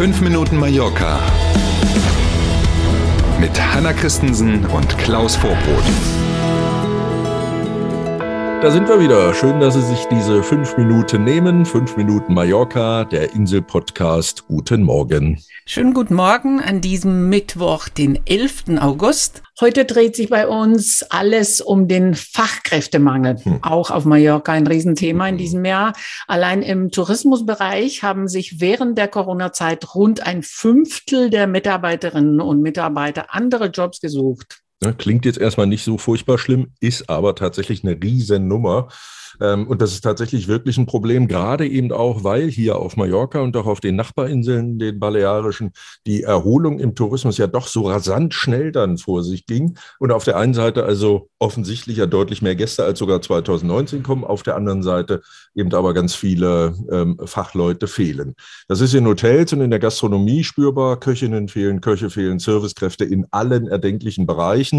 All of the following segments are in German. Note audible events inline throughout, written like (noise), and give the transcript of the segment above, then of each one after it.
5 Minuten Mallorca mit Hanna Christensen und Klaus Vorbrot. Da sind wir wieder. Schön, dass Sie sich diese fünf Minuten nehmen. Fünf Minuten Mallorca, der Insel-Podcast. Guten Morgen. Schönen guten Morgen an diesem Mittwoch, den 11. August. Heute dreht sich bei uns alles um den Fachkräftemangel. Hm. Auch auf Mallorca ein Riesenthema in diesem Jahr. Allein im Tourismusbereich haben sich während der Corona-Zeit rund ein Fünftel der Mitarbeiterinnen und Mitarbeiter andere Jobs gesucht. Ne, klingt jetzt erstmal nicht so furchtbar schlimm, ist aber tatsächlich eine Riesennummer. Ähm, und das ist tatsächlich wirklich ein Problem, gerade eben auch, weil hier auf Mallorca und auch auf den Nachbarinseln, den Balearischen, die Erholung im Tourismus ja doch so rasant schnell dann vor sich ging. Und auf der einen Seite also offensichtlich ja deutlich mehr Gäste als sogar 2019 kommen, auf der anderen Seite eben aber ganz viele ähm, Fachleute fehlen. Das ist in Hotels und in der Gastronomie spürbar. Köchinnen fehlen, Köche fehlen, Servicekräfte in allen erdenklichen Bereichen.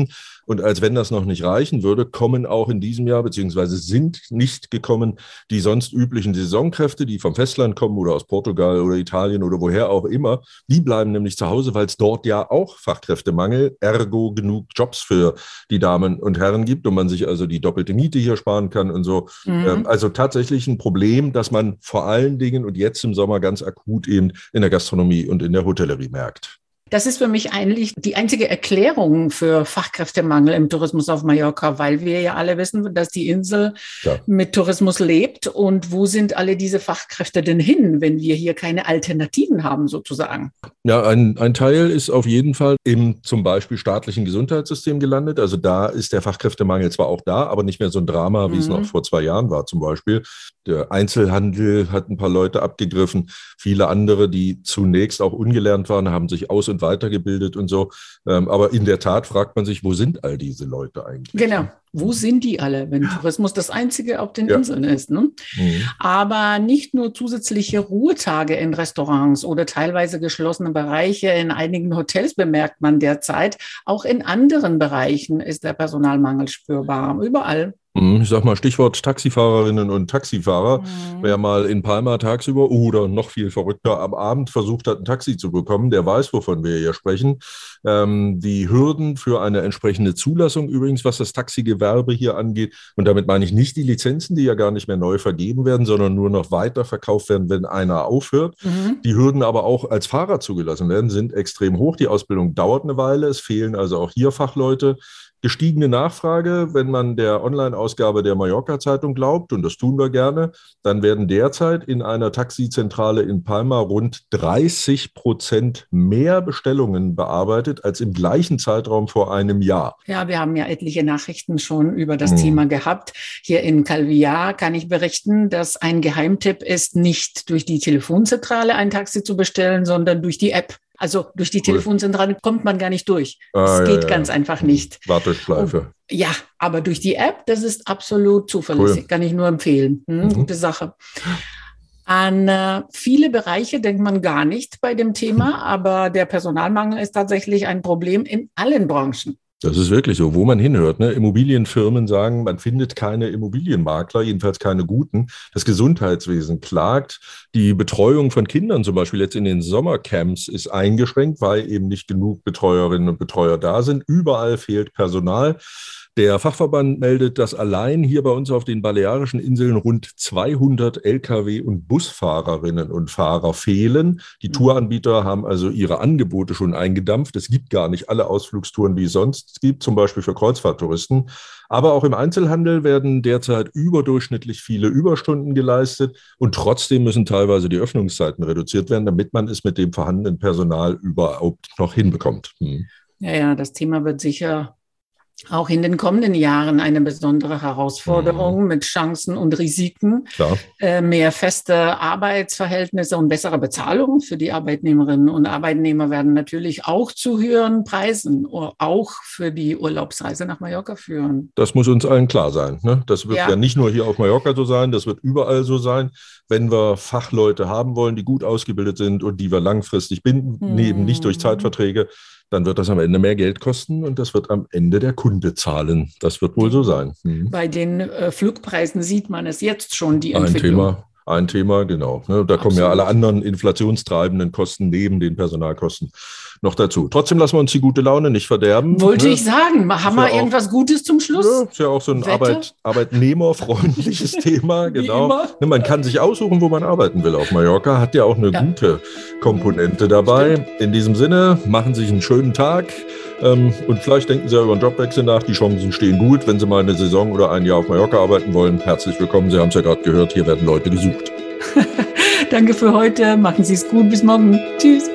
Und als wenn das noch nicht reichen würde, kommen auch in diesem Jahr, beziehungsweise sind nicht gekommen, die sonst üblichen Saisonkräfte, die vom Festland kommen oder aus Portugal oder Italien oder woher auch immer. Die bleiben nämlich zu Hause, weil es dort ja auch Fachkräftemangel, ergo genug Jobs für die Damen und Herren gibt und man sich also die doppelte Miete hier sparen kann und so. Mhm. Ähm, also tatsächlich ein Problem, das man vor allen Dingen und jetzt im Sommer ganz akut eben in der Gastronomie und in der Hotellerie merkt. Das ist für mich eigentlich die einzige Erklärung für Fachkräftemangel im Tourismus auf Mallorca, weil wir ja alle wissen, dass die Insel ja. mit Tourismus lebt. Und wo sind alle diese Fachkräfte denn hin, wenn wir hier keine Alternativen haben, sozusagen? Ja, ein, ein Teil ist auf jeden Fall im zum Beispiel staatlichen Gesundheitssystem gelandet. Also da ist der Fachkräftemangel zwar auch da, aber nicht mehr so ein Drama, wie mhm. es noch vor zwei Jahren war zum Beispiel. Der Einzelhandel hat ein paar Leute abgegriffen. Viele andere, die zunächst auch ungelernt waren, haben sich aus- und weitergebildet und so. Ähm, aber in der Tat fragt man sich, wo sind all diese Leute eigentlich? Genau. Wo sind die alle, wenn Tourismus das einzige auf den ja. Inseln ist? Ne? Mhm. Aber nicht nur zusätzliche Ruhetage in Restaurants oder teilweise geschlossene Bereiche in einigen Hotels bemerkt man derzeit. Auch in anderen Bereichen ist der Personalmangel spürbar. Überall. Mhm, ich sag mal Stichwort Taxifahrerinnen und Taxifahrer. Mhm. Wer mal in Palma tagsüber oder noch viel verrückter am Abend versucht hat, ein Taxi zu bekommen, der weiß, wovon wir hier sprechen. Ähm, die Hürden für eine entsprechende Zulassung übrigens, was das Taxigewerbe hier angeht. Und damit meine ich nicht die Lizenzen, die ja gar nicht mehr neu vergeben werden, sondern nur noch weiter verkauft werden, wenn einer aufhört. Mhm. Die Hürden aber auch als Fahrer zugelassen werden, sind extrem hoch. Die Ausbildung dauert eine Weile. Es fehlen also auch hier Fachleute gestiegene Nachfrage, wenn man der Online-Ausgabe der Mallorca-Zeitung glaubt, und das tun wir gerne, dann werden derzeit in einer Taxizentrale in Palma rund 30 Prozent mehr Bestellungen bearbeitet als im gleichen Zeitraum vor einem Jahr. Ja, wir haben ja etliche Nachrichten schon über das hm. Thema gehabt. Hier in Calvillar kann ich berichten, dass ein Geheimtipp ist, nicht durch die Telefonzentrale ein Taxi zu bestellen, sondern durch die App. Also durch die Telefonzentrale kommt man gar nicht durch. Ah, das ja, geht ja. ganz einfach nicht. Warteschleife. ja, aber durch die App, das ist absolut zuverlässig. Cool. Kann ich nur empfehlen. Hm, mhm. Gute Sache. An äh, viele Bereiche denkt man gar nicht bei dem Thema, (laughs) aber der Personalmangel ist tatsächlich ein Problem in allen Branchen. Das ist wirklich so, wo man hinhört. Ne? Immobilienfirmen sagen, man findet keine Immobilienmakler, jedenfalls keine guten. Das Gesundheitswesen klagt. Die Betreuung von Kindern zum Beispiel jetzt in den Sommercamps ist eingeschränkt, weil eben nicht genug Betreuerinnen und Betreuer da sind. Überall fehlt Personal. Der Fachverband meldet, dass allein hier bei uns auf den Balearischen Inseln rund 200 Lkw- und Busfahrerinnen und Fahrer fehlen. Die mhm. Touranbieter haben also ihre Angebote schon eingedampft. Es gibt gar nicht alle Ausflugstouren, wie es sonst gibt, zum Beispiel für Kreuzfahrttouristen. Aber auch im Einzelhandel werden derzeit überdurchschnittlich viele Überstunden geleistet und trotzdem müssen teilweise die Öffnungszeiten reduziert werden, damit man es mit dem vorhandenen Personal überhaupt noch hinbekommt. Hm. Ja, ja, das Thema wird sicher auch in den kommenden Jahren eine besondere Herausforderung mhm. mit Chancen und Risiken. Äh, mehr feste Arbeitsverhältnisse und bessere Bezahlung für die Arbeitnehmerinnen und Arbeitnehmer werden natürlich auch zu höheren Preisen, auch für die Urlaubsreise nach Mallorca führen. Das muss uns allen klar sein. Ne? Das wird ja. ja nicht nur hier auf Mallorca so sein, das wird überall so sein. Wenn wir Fachleute haben wollen, die gut ausgebildet sind und die wir langfristig binden, mhm. eben nicht durch Zeitverträge, dann wird das am Ende mehr Geld kosten und das wird am Ende der Kunde zahlen. Das wird wohl so sein. Mhm. Bei den äh, Flugpreisen sieht man es jetzt schon, die Entwicklung. Ein Thema. Ein Thema, genau. Ne? Da kommen ja alle anderen inflationstreibenden Kosten neben den Personalkosten noch dazu. Trotzdem lassen wir uns die gute Laune nicht verderben. Wollte ne? ich sagen. Haben wir irgendwas Gutes zum Schluss? Ja, ist ja auch so ein Arbeit, arbeitnehmerfreundliches (laughs) Thema. Genau. Ne, man kann sich aussuchen, wo man arbeiten will auf Mallorca. Hat ja auch eine ja. gute Komponente dabei. Stimmt. In diesem Sinne, machen Sie sich einen schönen Tag. Ähm, und vielleicht denken Sie ja über einen Jobwechsel nach. Die Chancen stehen gut. Wenn Sie mal eine Saison oder ein Jahr auf Mallorca arbeiten wollen, herzlich willkommen. Sie haben es ja gerade gehört. Hier werden Leute gesucht. (laughs) Danke für heute. Machen Sie es gut. Bis morgen. Tschüss.